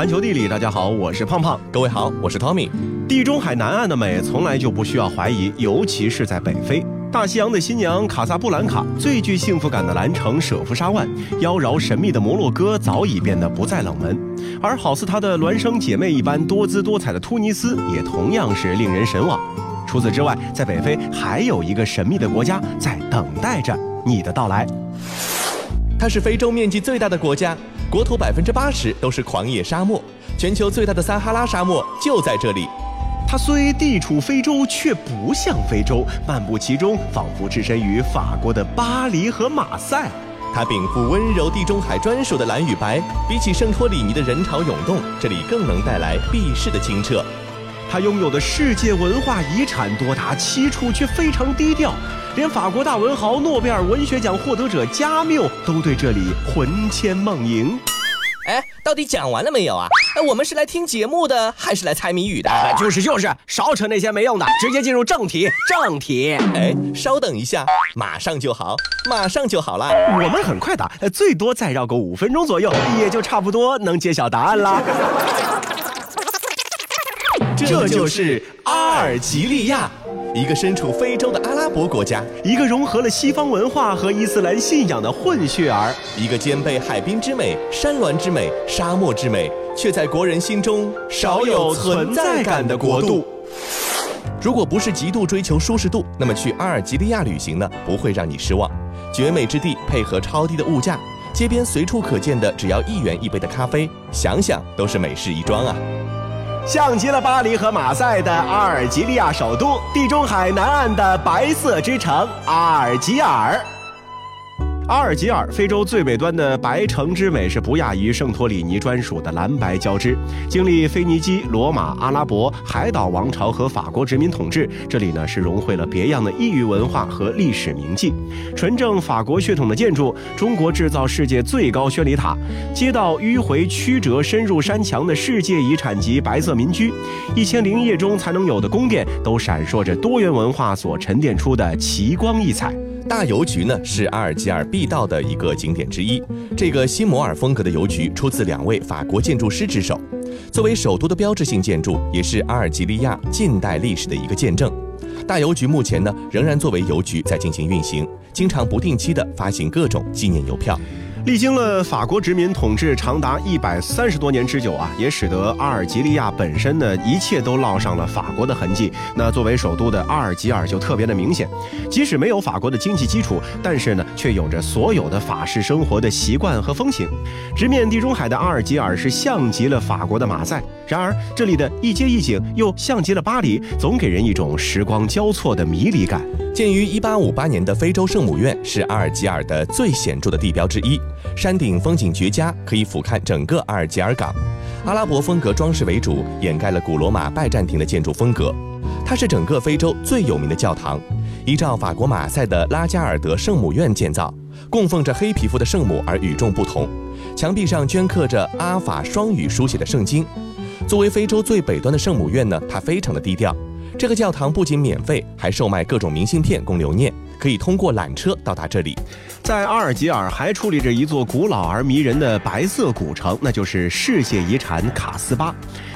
环球地理，大家好，我是胖胖。各位好，我是 Tommy。地中海南岸的美从来就不需要怀疑，尤其是在北非。大西洋的新娘卡萨布兰卡，最具幸福感的蓝城舍夫沙万，妖娆神秘的摩洛哥早已变得不再冷门。而好似她的孪生姐妹一般多姿多彩的突尼斯，也同样是令人神往。除此之外，在北非还有一个神秘的国家在等待着你的到来。它是非洲面积最大的国家。国土百分之八十都是狂野沙漠，全球最大的撒哈拉沙漠就在这里。它虽地处非洲，却不像非洲，漫步其中，仿佛置身于法国的巴黎和马赛。它禀赋温柔地中海专属的蓝与白，比起圣托里尼的人潮涌动，这里更能带来避世的清澈。它拥有的世界文化遗产多达七处，却非常低调。连法国大文豪、诺贝尔文学奖获得者加缪都对这里魂牵梦萦。哎，到底讲完了没有啊？哎，我们是来听节目的，还是来猜谜语的？就是就是，少扯那些没用的，直接进入正题。正题。哎，稍等一下，马上就好，马上就好了。我们很快的，最多再绕个五分钟左右，也就差不多能揭晓答案啦。这就是阿尔及利亚。一个身处非洲的阿拉伯国家，一个融合了西方文化和伊斯兰信仰的混血儿，一个兼备海滨之美、山峦之美、沙漠之美，却在国人心中少有存在感的国度。如果不是极度追求舒适度，那么去阿尔及利亚旅行呢，不会让你失望。绝美之地配合超低的物价，街边随处可见的只要一元一杯的咖啡，想想都是美事一桩啊。像极了巴黎和马赛的阿尔及利亚首都，地中海南岸的白色之城阿尔及尔。阿尔及尔，非洲最北端的白城之美是不亚于圣托里尼专属的蓝白交织。经历腓尼基、罗马、阿拉伯、海岛王朝和法国殖民统治，这里呢是融汇了别样的异域文化和历史铭记。纯正法国血统的建筑，中国制造世界最高宣礼塔，街道迂回曲折，深入山墙的世界遗产级白色民居，一千零一夜中才能有的宫殿，都闪烁着多元文化所沉淀出的奇光异彩。大邮局呢是阿尔及尔必到的一个景点之一。这个新摩尔风格的邮局出自两位法国建筑师之手，作为首都的标志性建筑，也是阿尔及利亚近代历史的一个见证。大邮局目前呢仍然作为邮局在进行运行，经常不定期的发行各种纪念邮票。历经了法国殖民统治长达一百三十多年之久啊，也使得阿尔及利亚本身呢一切都烙上了法国的痕迹。那作为首都的阿尔及尔就特别的明显，即使没有法国的经济基础，但是呢却有着所有的法式生活的习惯和风情。直面地中海的阿尔及尔是像极了法国的马赛，然而这里的一街一景又像极了巴黎，总给人一种时光交错的迷离感。建于1858年的非洲圣母院是阿尔及尔的最显著的地标之一，山顶风景绝佳，可以俯瞰整个阿尔及尔港。阿拉伯风格装饰为主，掩盖了古罗马拜占庭的建筑风格。它是整个非洲最有名的教堂，依照法国马赛的拉加尔德圣母院建造，供奉着黑皮肤的圣母而与众不同。墙壁上镌刻着阿法双语书写的圣经。作为非洲最北端的圣母院呢，它非常的低调。这个教堂不仅免费，还售卖各种明信片供留念，可以通过缆车到达这里。在阿尔及尔还矗立着一座古老而迷人的白色古城，那就是世界遗产卡斯巴。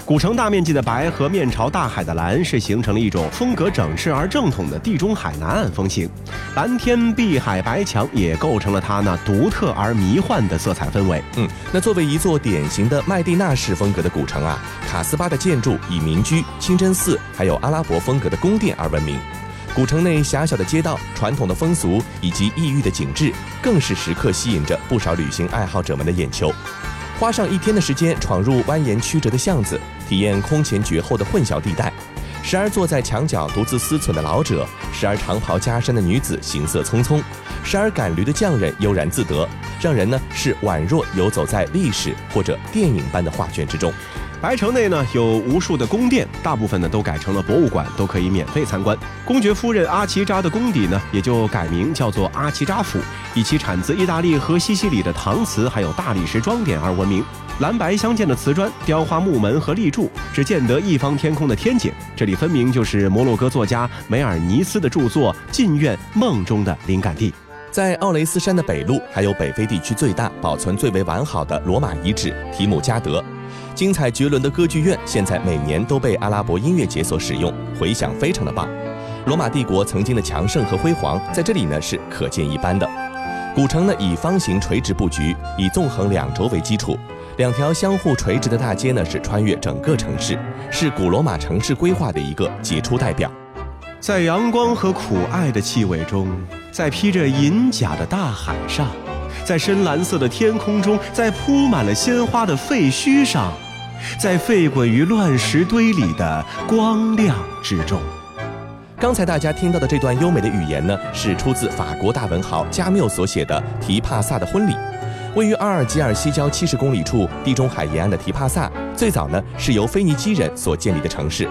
古城大面积的白和面朝大海的蓝，是形成了一种风格整饬而正统的地中海南岸风情。蓝天碧海白墙也构成了它那独特而迷幻的色彩氛围。嗯，那作为一座典型的麦地那式风格的古城啊，卡斯巴的建筑以民居、清真寺还有阿拉伯风格的宫殿而闻名。古城内狭小的街道、传统的风俗以及异域的景致，更是时刻吸引着不少旅行爱好者们的眼球。花上一天的时间，闯入蜿蜒曲折的巷子。体验空前绝后的混淆地带，时而坐在墙角独自思忖的老者，时而长袍加身的女子行色匆匆，时而赶驴的匠人悠然自得，让人呢是宛若游走在历史或者电影般的画卷之中。白城内呢有无数的宫殿，大部分呢都改成了博物馆，都可以免费参观。公爵夫人阿奇扎的宫邸呢也就改名叫做阿奇扎府，以其产自意大利和西西里的搪瓷还有大理石装点而闻名。蓝白相间的瓷砖、雕花木门和立柱，只见得一方天空的天井。这里分明就是摩洛哥作家梅尔尼斯的著作《禁苑梦》中的灵感地。在奥雷斯山的北麓，还有北非地区最大、保存最为完好的罗马遗址提姆加德。精彩绝伦的歌剧院现在每年都被阿拉伯音乐节所使用，回响非常的棒。罗马帝国曾经的强盛和辉煌在这里呢是可见一斑的。古城呢以方形垂直布局，以纵横两轴为基础，两条相互垂直的大街呢是穿越整个城市，是古罗马城市规划的一个杰出代表。在阳光和苦艾的气味中，在披着银甲的大海上，在深蓝色的天空中，在铺满了鲜花的废墟上，在沸滚于乱石堆里的光亮之中。刚才大家听到的这段优美的语言呢，是出自法国大文豪加缪所写的《提帕萨的婚礼》。位于阿尔及尔西郊七十公里处地中海沿岸的提帕萨，最早呢是由腓尼基人所建立的城市。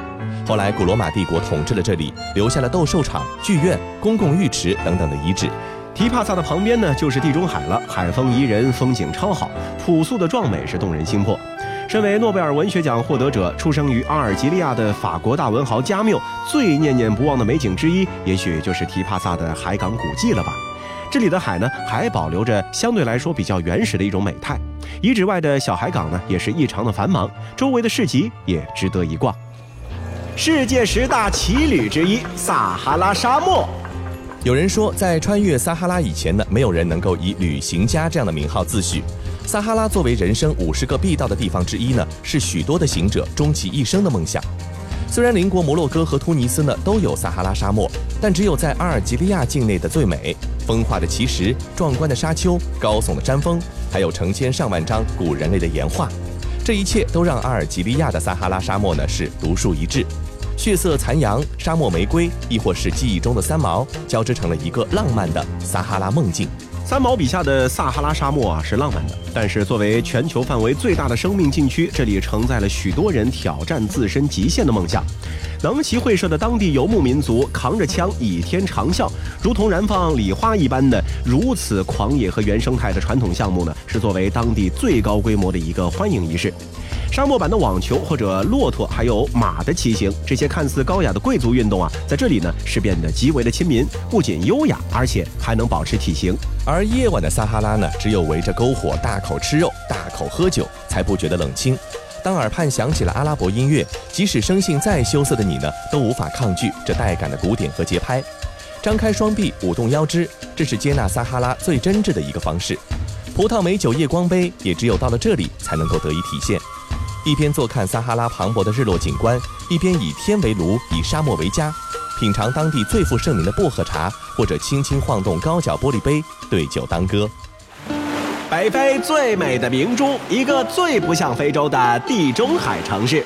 后来古罗马帝国统治了这里，留下了斗兽场、剧院、公共浴池等等的遗址。提帕萨的旁边呢就是地中海了，海风宜人，风景超好，朴素的壮美是动人心魄。身为诺贝尔文学奖获得者，出生于阿尔及利亚的法国大文豪加缪，最念念不忘的美景之一，也许就是提帕萨的海港古迹了吧。这里的海呢，还保留着相对来说比较原始的一种美态。遗址外的小海港呢，也是异常的繁忙，周围的市集也值得一逛。世界十大奇旅之一——撒哈拉沙漠。有人说，在穿越撒哈拉以前呢，没有人能够以旅行家这样的名号自诩。撒哈拉作为人生五十个必到的地方之一呢，是许多的行者终其一生的梦想。虽然邻国摩洛哥和突尼斯呢都有撒哈拉沙漠，但只有在阿尔及利亚境内的最美。风化的奇石、壮观的沙丘、高耸的山峰，还有成千上万张古人类的岩画，这一切都让阿尔及利亚的撒哈拉沙漠呢是独树一帜。血色残阳、沙漠玫瑰，亦或是记忆中的三毛，交织成了一个浪漫的撒哈拉梦境。三毛笔下的撒哈拉沙漠啊是浪漫的，但是作为全球范围最大的生命禁区，这里承载了许多人挑战自身极限的梦想。能骑会社的当地游牧民族扛着枪倚天长啸，如同燃放礼花一般的如此狂野和原生态的传统项目呢，是作为当地最高规模的一个欢迎仪式。沙漠版的网球或者骆驼还有马的骑行，这些看似高雅的贵族运动啊，在这里呢是变得极为的亲民，不仅优雅，而且还能保持体型。而夜晚的撒哈拉呢，只有围着篝火大口吃肉、大口喝酒，才不觉得冷清。当耳畔响起了阿拉伯音乐，即使生性再羞涩的你呢，都无法抗拒这带感的鼓点和节拍。张开双臂，舞动腰肢，这是接纳撒哈拉最真挚的一个方式。葡萄美酒夜光杯，也只有到了这里才能够得以体现。一边坐看撒哈拉磅礴的日落景观，一边以天为炉，以沙漠为家，品尝当地最负盛名的薄荷茶，或者轻轻晃动高脚玻璃杯，对酒当歌。北非最美的明珠，一个最不像非洲的地中海城市。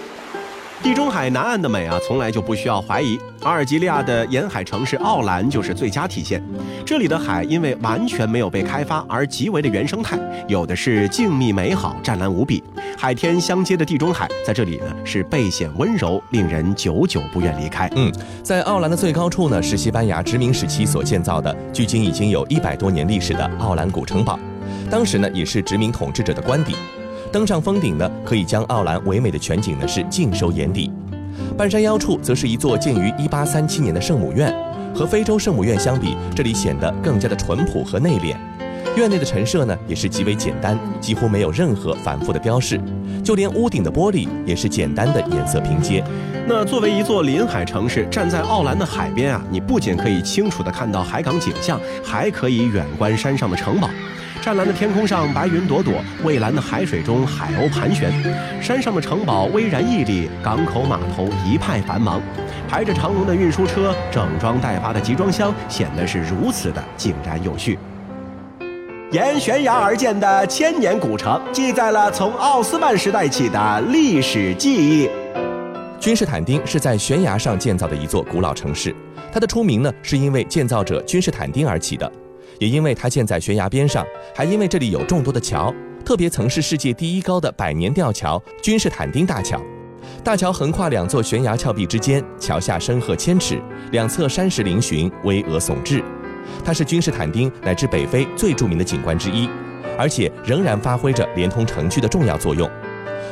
地中海南岸的美啊，从来就不需要怀疑。阿尔及利亚的沿海城市奥兰就是最佳体现。这里的海因为完全没有被开发而极为的原生态，有的是静谧美好、湛蓝无比。海天相接的地中海，在这里呢是倍显温柔，令人久久不愿离开。嗯，在奥兰的最高处呢，是西班牙殖民时期所建造的，距今已经有一百多年历史的奥兰古城堡。当时呢，也是殖民统治者的官邸。登上峰顶呢，可以将奥兰唯美的全景呢是尽收眼底。半山腰处则是一座建于1837年的圣母院，和非洲圣母院相比，这里显得更加的淳朴和内敛。院内的陈设呢也是极为简单，几乎没有任何繁复的雕饰，就连屋顶的玻璃也是简单的颜色拼接。那作为一座临海城市，站在奥兰的海边啊，你不仅可以清楚地看到海港景象，还可以远观山上的城堡。湛蓝的天空上，白云朵朵；蔚蓝的海水中，海鸥盘旋。山上的城堡巍然屹立，港口码头一派繁忙，排着长龙的运输车，整装待发的集装箱，显得是如此的井然有序。沿悬崖而建的千年古城，记载了从奥斯曼时代起的历史记忆。君士坦丁是在悬崖上建造的一座古老城市，它的出名呢，是因为建造者君士坦丁而起的。也因为它建在悬崖边上，还因为这里有众多的桥，特别曾是世界第一高的百年吊桥——君士坦丁大桥。大桥横跨两座悬崖峭壁之间，桥下深壑千尺，两侧山石嶙峋，巍峨耸峙。它是君士坦丁乃至北非最著名的景观之一，而且仍然发挥着连通城区的重要作用。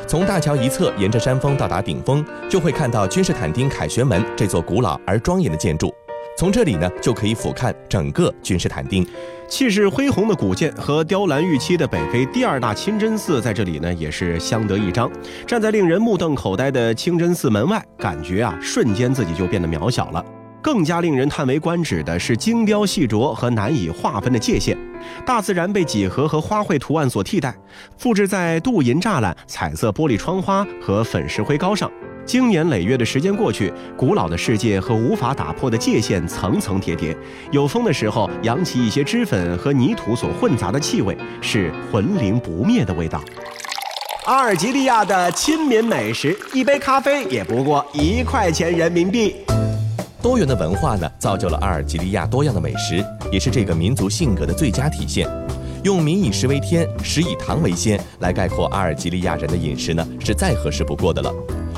从大桥一侧沿着山峰到达顶峰，就会看到君士坦丁凯旋门这座古老而庄严的建筑。从这里呢，就可以俯瞰整个君士坦丁。气势恢宏的古建和雕栏玉砌的北非第二大清真寺，在这里呢也是相得益彰。站在令人目瞪口呆的清真寺门外，感觉啊瞬间自己就变得渺小了。更加令人叹为观止的是精雕细琢和难以划分的界限，大自然被几何和花卉图案所替代，复制在镀银栅栏、彩色玻璃窗花和粉石灰膏上。经年累月的时间过去，古老的世界和无法打破的界限层层叠叠。有风的时候，扬起一些脂粉和泥土所混杂的气味，是魂灵不灭的味道。阿尔及利亚的亲民美食，一杯咖啡也不过一块钱人民币。多元的文化呢，造就了阿尔及利亚多样的美食，也是这个民族性格的最佳体现。用“民以食为天，食以糖为先”来概括阿尔及利亚人的饮食呢，是再合适不过的了。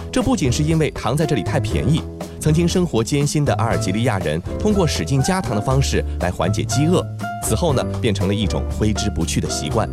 这不仅是因为糖在这里太便宜，曾经生活艰辛的阿尔及利亚人通过使劲加糖的方式来缓解饥饿，此后呢变成了一种挥之不去的习惯。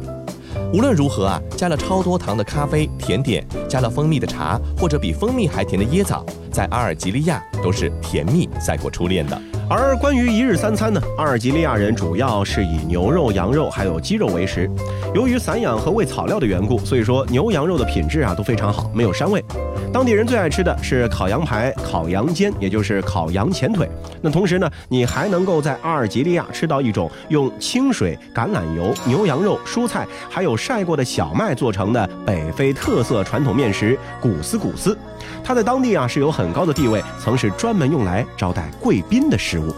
无论如何啊，加了超多糖的咖啡、甜点，加了蜂蜜的茶，或者比蜂蜜还甜的椰枣，在阿尔及利亚都是甜蜜赛过初恋的。而关于一日三餐呢，阿尔及利亚人主要是以牛肉、羊肉还有鸡肉为食。由于散养和喂草料的缘故，所以说牛羊肉的品质啊都非常好，没有膻味。当地人最爱吃的是烤羊排、烤羊肩，也就是烤羊前腿。那同时呢，你还能够在阿尔及利亚吃到一种用清水、橄榄油、牛羊肉、蔬菜还有晒过的小麦做成的北非特色传统面食——古斯古斯。它在当地啊是有很高的地位，曾是专门用来招待贵宾的食物。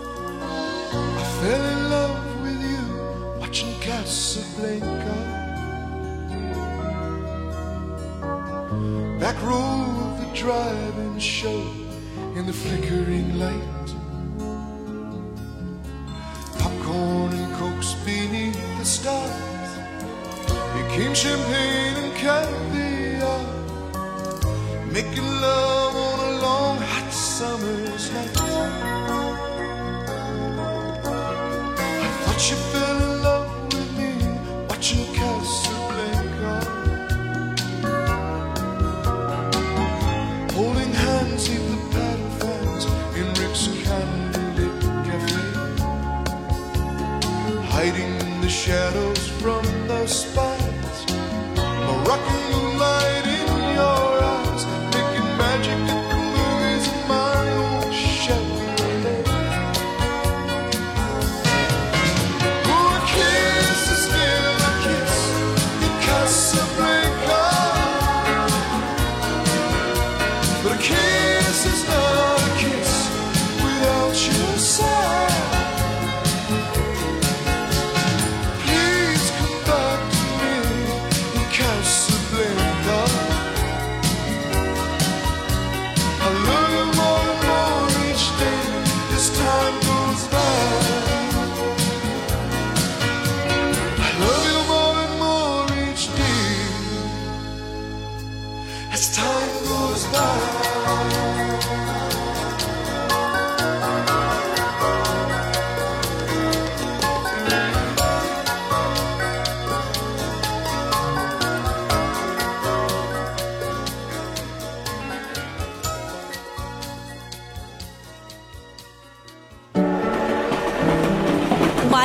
Making love on a long hot summer's night. I thought you fell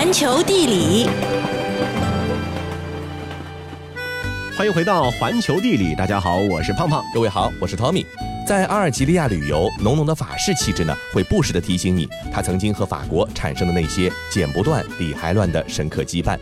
环球地理。欢迎回到环球地理，大家好，我是胖胖，各位好，我是 Tommy。在阿尔及利亚旅游，浓浓的法式气质呢，会不时的提醒你，他曾经和法国产生的那些剪不断、理还乱的深刻羁绊。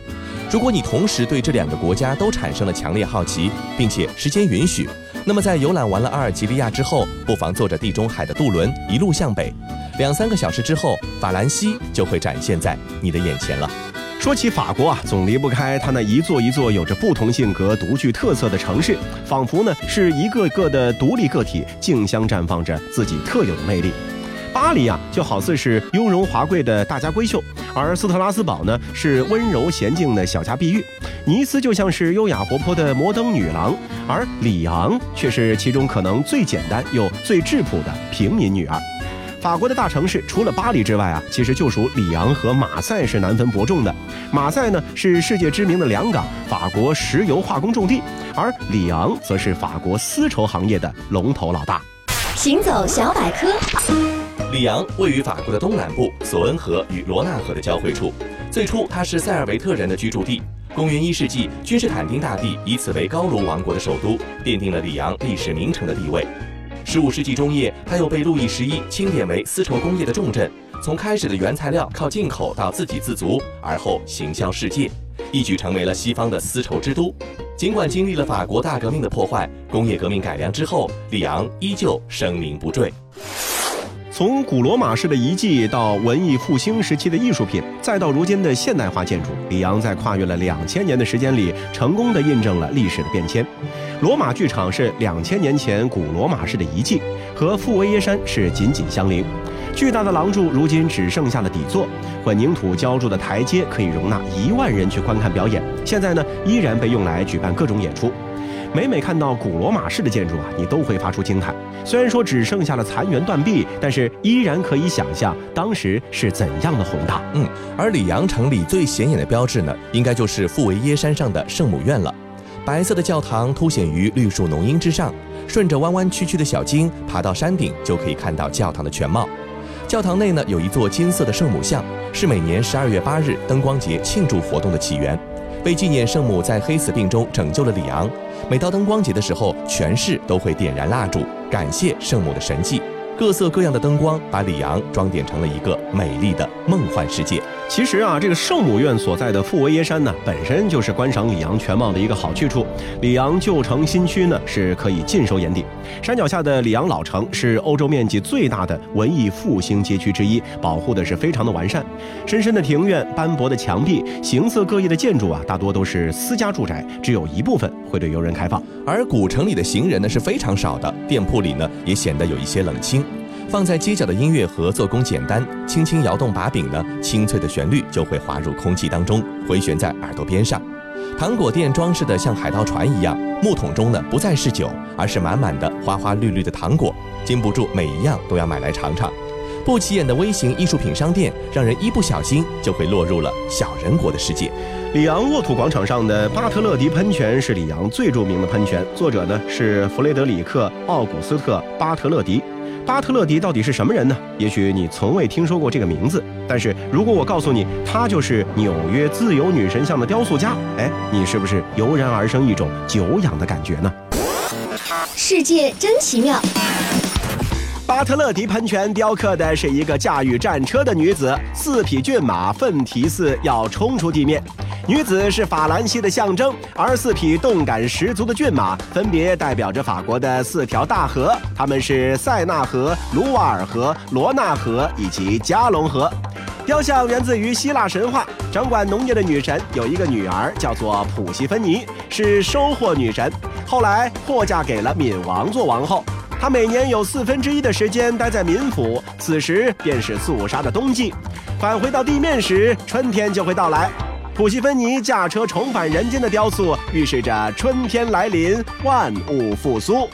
如果你同时对这两个国家都产生了强烈好奇，并且时间允许，那么在游览完了阿尔及利亚之后，不妨坐着地中海的渡轮一路向北，两三个小时之后，法兰西就会展现在你的眼前了。说起法国啊，总离不开它那一座一座有着不同性格、独具特色的城市，仿佛呢是一个个的独立个体，竞相绽放着自己特有的魅力。巴黎啊，就好似是雍容华贵的大家闺秀，而斯特拉斯堡呢是温柔娴静的小家碧玉，尼斯就像是优雅活泼的摩登女郎，而里昂却是其中可能最简单又最质朴的平民女儿。法国的大城市除了巴黎之外啊，其实就属里昂和马赛是难分伯仲的。马赛呢是世界知名的良港，法国石油化工重地，而里昂则是法国丝绸行业的龙头老大。行走小百科。里昂位于法国的东南部，索恩河与罗纳河的交汇处。最初，它是塞尔维特人的居住地。公元一世纪，君士坦丁大帝以此为高卢王国的首都，奠定了里昂历史名城的地位。十五世纪中叶，它又被路易十一钦点为丝绸工业的重镇。从开始的原材料靠进口到自给自足，而后行销世界，一举成为了西方的丝绸之都。尽管经历了法国大革命的破坏，工业革命改良之后，里昂依旧声名不坠。从古罗马式的遗迹到文艺复兴时期的艺术品，再到如今的现代化建筑，里昂在跨越了两千年的时间里，成功的印证了历史的变迁。罗马剧场是两千年前古罗马式的遗迹，和富维耶山是紧紧相邻。巨大的廊柱如今只剩下了底座，混凝土浇筑的台阶可以容纳一万人去观看表演。现在呢，依然被用来举办各种演出。每每看到古罗马式的建筑啊，你都会发出惊叹。虽然说只剩下了残垣断壁，但是依然可以想象当时是怎样的宏大。嗯，而里昂城里最显眼的标志呢，应该就是富维耶山上的圣母院了。白色的教堂凸显于绿树浓荫之上，顺着弯弯曲曲的小径爬到山顶，就可以看到教堂的全貌。教堂内呢有一座金色的圣母像，是每年十二月八日灯光节庆祝活动的起源。为纪念圣母在黑死病中拯救了里昂，每到灯光节的时候，全市都会点燃蜡烛，感谢圣母的神迹。各色各样的灯光把里昂装点成了一个美丽的梦幻世界。其实啊，这个圣母院所在的富维耶山呢，本身就是观赏里昂全貌的一个好去处。里昂旧城新区呢是可以尽收眼底。山脚下的里昂老城是欧洲面积最大的文艺复兴街区之一，保护的是非常的完善。深深的庭院、斑驳的墙壁、形色各异的建筑啊，大多都是私家住宅，只有一部分会对游人开放。而古城里的行人呢是非常少的，店铺里呢也显得有一些冷清。放在街角的音乐盒做工简单，轻轻摇动把柄呢，清脆的旋律就会滑入空气当中，回旋在耳朵边上。糖果店装饰的像海盗船一样，木桶中呢不再是酒，而是满满的花花绿绿的糖果，禁不住每一样都要买来尝尝。不起眼的微型艺术品商店，让人一不小心就会落入了小人国的世界。里昂沃土广场上的巴特勒迪喷泉是里昂最著名的喷泉，作者呢是弗雷德里克·奥古斯特·巴特勒迪。巴特勒迪到底是什么人呢？也许你从未听说过这个名字，但是如果我告诉你，他就是纽约自由女神像的雕塑家，哎，你是不是油然而生一种久仰的感觉呢？世界真奇妙。巴特勒迪喷泉雕刻的是一个驾驭战车的女子，四匹骏马奋蹄似要冲出地面。女子是法兰西的象征，而四匹动感十足的骏马分别代表着法国的四条大河，它们是塞纳河、卢瓦尔河、罗纳河以及加龙河。雕像源自于希腊神话，掌管农业的女神有一个女儿叫做普西芬尼，是收获女神，后来获嫁给了闵王做王后。他每年有四分之一的时间待在冥府，此时便是肃杀的冬季。返回到地面时，春天就会到来。普西芬尼驾车重返人间的雕塑，预示着春天来临，万物复苏。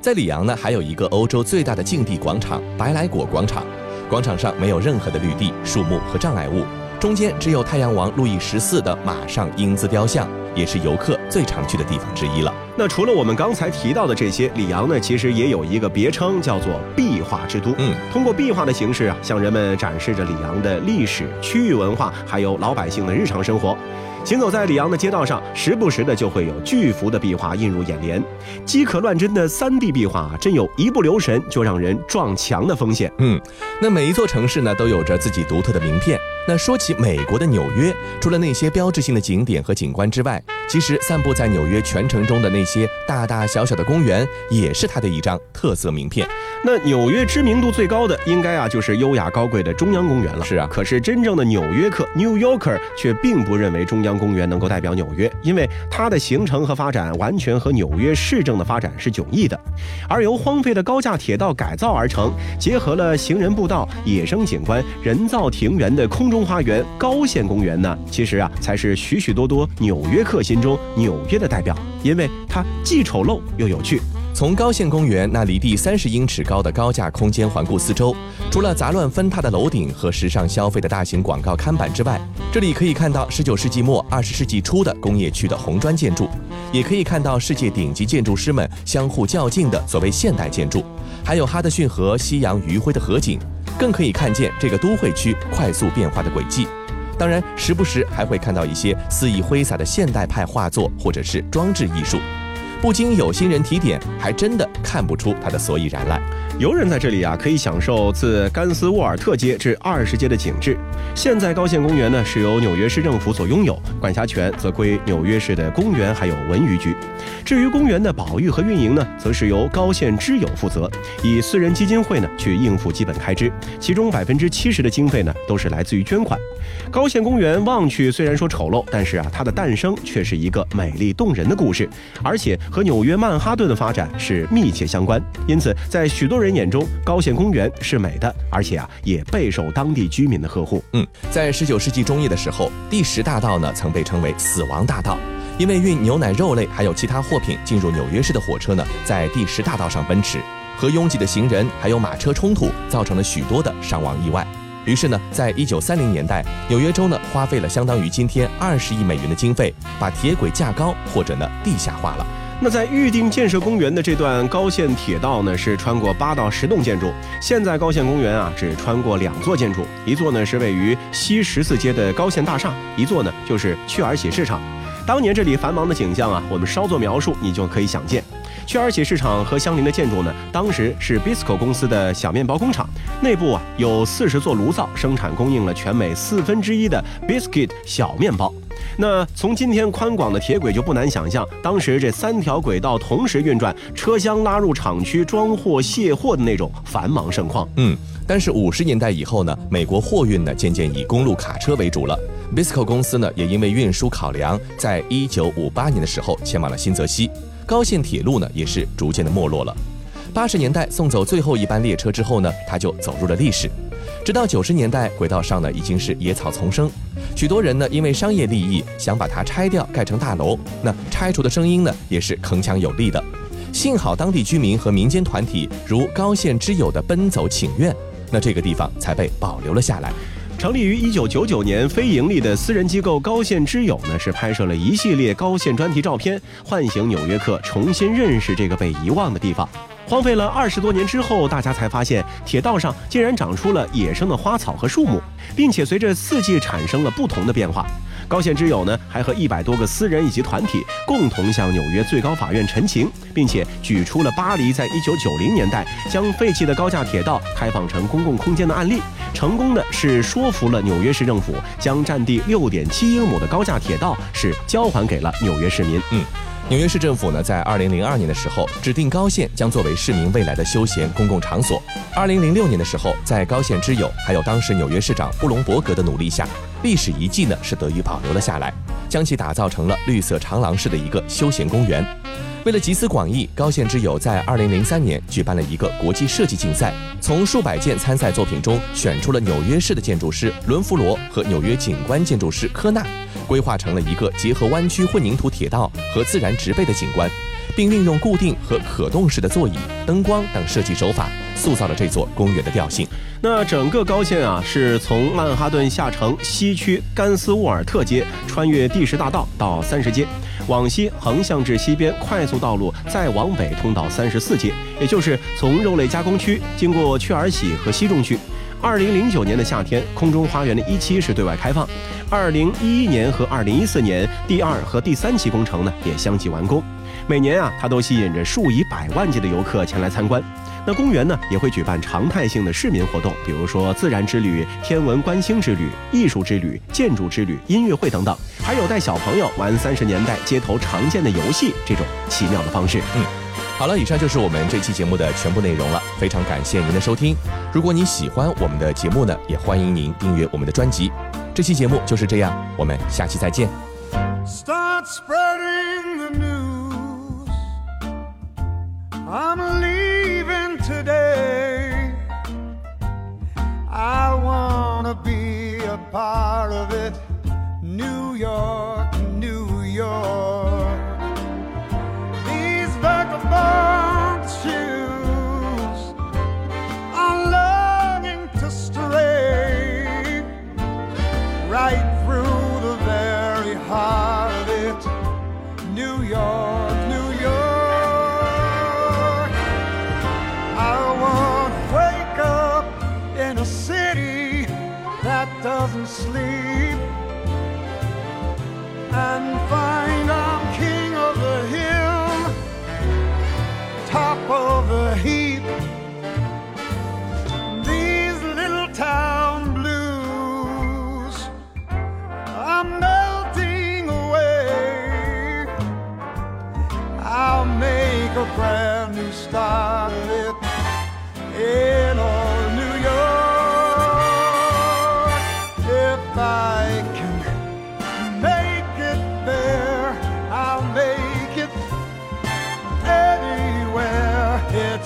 在里昂呢，还有一个欧洲最大的竞地广场——白来果广场。广场上没有任何的绿地、树木和障碍物，中间只有太阳王路易十四的马上英姿雕像，也是游客最常去的地方之一了。那除了我们刚才提到的这些，里昂呢，其实也有一个别称，叫做壁画之都。嗯，通过壁画的形式啊，向人们展示着里昂的历史、区域文化，还有老百姓的日常生活。行走在里昂的街道上，时不时的就会有巨幅的壁画映入眼帘。饥渴乱真的三 D 壁画，真有一不留神就让人撞墙的风险。嗯，那每一座城市呢，都有着自己独特的名片。那说起美国的纽约，除了那些标志性的景点和景观之外，其实散布在纽约全城中的那些大大小小的公园，也是它的一张特色名片。那纽约知名度最高的，应该啊就是优雅高贵的中央公园了。是啊，可是真正的纽约客 （New Yorker） 却并不认为中央江公园能够代表纽约，因为它的形成和发展完全和纽约市政的发展是迥异的。而由荒废的高架铁道改造而成，结合了行人步道、野生景观、人造庭园的空中花园高线公园呢，其实啊才是许许多多纽约客心中纽约的代表，因为它既丑陋又有趣。从高线公园那离地三十英尺高的高架空间环顾四周，除了杂乱纷沓的楼顶和时尚消费的大型广告看板之外，这里可以看到十九世纪末二十世纪初的工业区的红砖建筑，也可以看到世界顶级建筑师们相互较劲的所谓现代建筑，还有哈德逊河夕阳余晖的河景，更可以看见这个都会区快速变化的轨迹。当然，时不时还会看到一些肆意挥洒的现代派画作或者是装置艺术。不经有心人提点，还真的看不出他的所以然来。游人在这里啊，可以享受自甘斯沃尔特街至二十街的景致。现在高县公园呢是由纽约市政府所拥有，管辖权则归纽约市的公园还有文娱局。至于公园的保育和运营呢，则是由高县知友负责，以私人基金会呢去应付基本开支，其中百分之七十的经费呢都是来自于捐款。高县公园望去虽然说丑陋，但是啊，它的诞生却是一个美丽动人的故事，而且和纽约曼哈顿的发展是密切相关。因此，在许多人人眼中，高县公园是美的，而且啊，也备受当地居民的呵护。嗯，在十九世纪中叶的时候，第十大道呢曾被称为“死亡大道”，因为运牛奶、肉类还有其他货品进入纽约市的火车呢，在第十大道上奔驰，和拥挤的行人还有马车冲突，造成了许多的伤亡意外。于是呢，在一九三零年代，纽约州呢花费了相当于今天二十亿美元的经费，把铁轨架高或者呢地下化了。那在预定建设公园的这段高线铁道呢，是穿过八到十栋建筑。现在高线公园啊，只穿过两座建筑，一座呢是位于西十四街的高线大厦，一座呢就是雀儿喜市场。当年这里繁忙的景象啊，我们稍作描述，你就可以想见。雀儿喜市场和相邻的建筑呢，当时是 Bisco 公司的小面包工厂，内部啊有四十座炉灶，生产供应了全美四分之一的 biscuit 小面包。那从今天宽广的铁轨就不难想象，当时这三条轨道同时运转，车厢拉入厂区装货卸货的那种繁忙盛况。嗯，但是五十年代以后呢，美国货运呢渐渐以公路卡车为主了。Bisco 公司呢也因为运输考量，在一九五八年的时候迁往了新泽西。高线铁路呢，也是逐渐的没落了。八十年代送走最后一班列车之后呢，它就走入了历史。直到九十年代，轨道上呢已经是野草丛生，许多人呢因为商业利益想把它拆掉盖成大楼，那拆除的声音呢也是铿锵有力的。幸好当地居民和民间团体如高县之友的奔走请愿，那这个地方才被保留了下来。成立于一九九九年，非盈利的私人机构高线之友呢，是拍摄了一系列高线专题照片，唤醒纽约客重新认识这个被遗忘的地方。荒废了二十多年之后，大家才发现铁道上竟然长出了野生的花草和树木，并且随着四季产生了不同的变化。高线之友呢，还和一百多个私人以及团体共同向纽约最高法院陈情，并且举出了巴黎在一九九零年代将废弃的高架铁道开放成公共空间的案例，成功的是说服了纽约市政府，将占地六点七英亩的高架铁道是交还给了纽约市民。嗯。纽约市政府呢，在二零零二年的时候，指定高县将作为市民未来的休闲公共场所。二零零六年的时候，在高县之友还有当时纽约市长布隆伯格的努力下，历史遗迹呢是得以保留了下来，将其打造成了绿色长廊式的一个休闲公园。为了集思广益，高线之友在二零零三年举办了一个国际设计竞赛，从数百件参赛作品中选出了纽约市的建筑师伦弗罗和纽约景观建筑师科纳。规划成了一个结合弯曲混凝土铁道和自然植被的景观，并运用固定和可动式的座椅、灯光等设计手法，塑造了这座公园的调性。那整个高线啊，是从曼哈顿下城西区甘斯沃尔特街，穿越第十大道到三十街，往西横向至西边快速道路，再往北通到三十四街，也就是从肉类加工区经过雀儿喜和西重区。二零零九年的夏天，空中花园的一期是对外开放。二零一一年和二零一四年，第二和第三期工程呢也相继完工。每年啊，它都吸引着数以百万计的游客前来参观。那公园呢也会举办常态性的市民活动，比如说自然之旅、天文观星之旅、艺术之旅、建筑之旅、音乐会等等，还有带小朋友玩三十年代街头常见的游戏这种奇妙的方式。嗯。好了，以上就是我们这期节目的全部内容了。非常感谢您的收听。如果你喜欢我们的节目呢，也欢迎您订阅我们的专辑。这期节目就是这样，我们下期再见。Start spreading the news. I'm today. I wanna be a part of it. New York, New York. New York,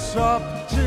It's up to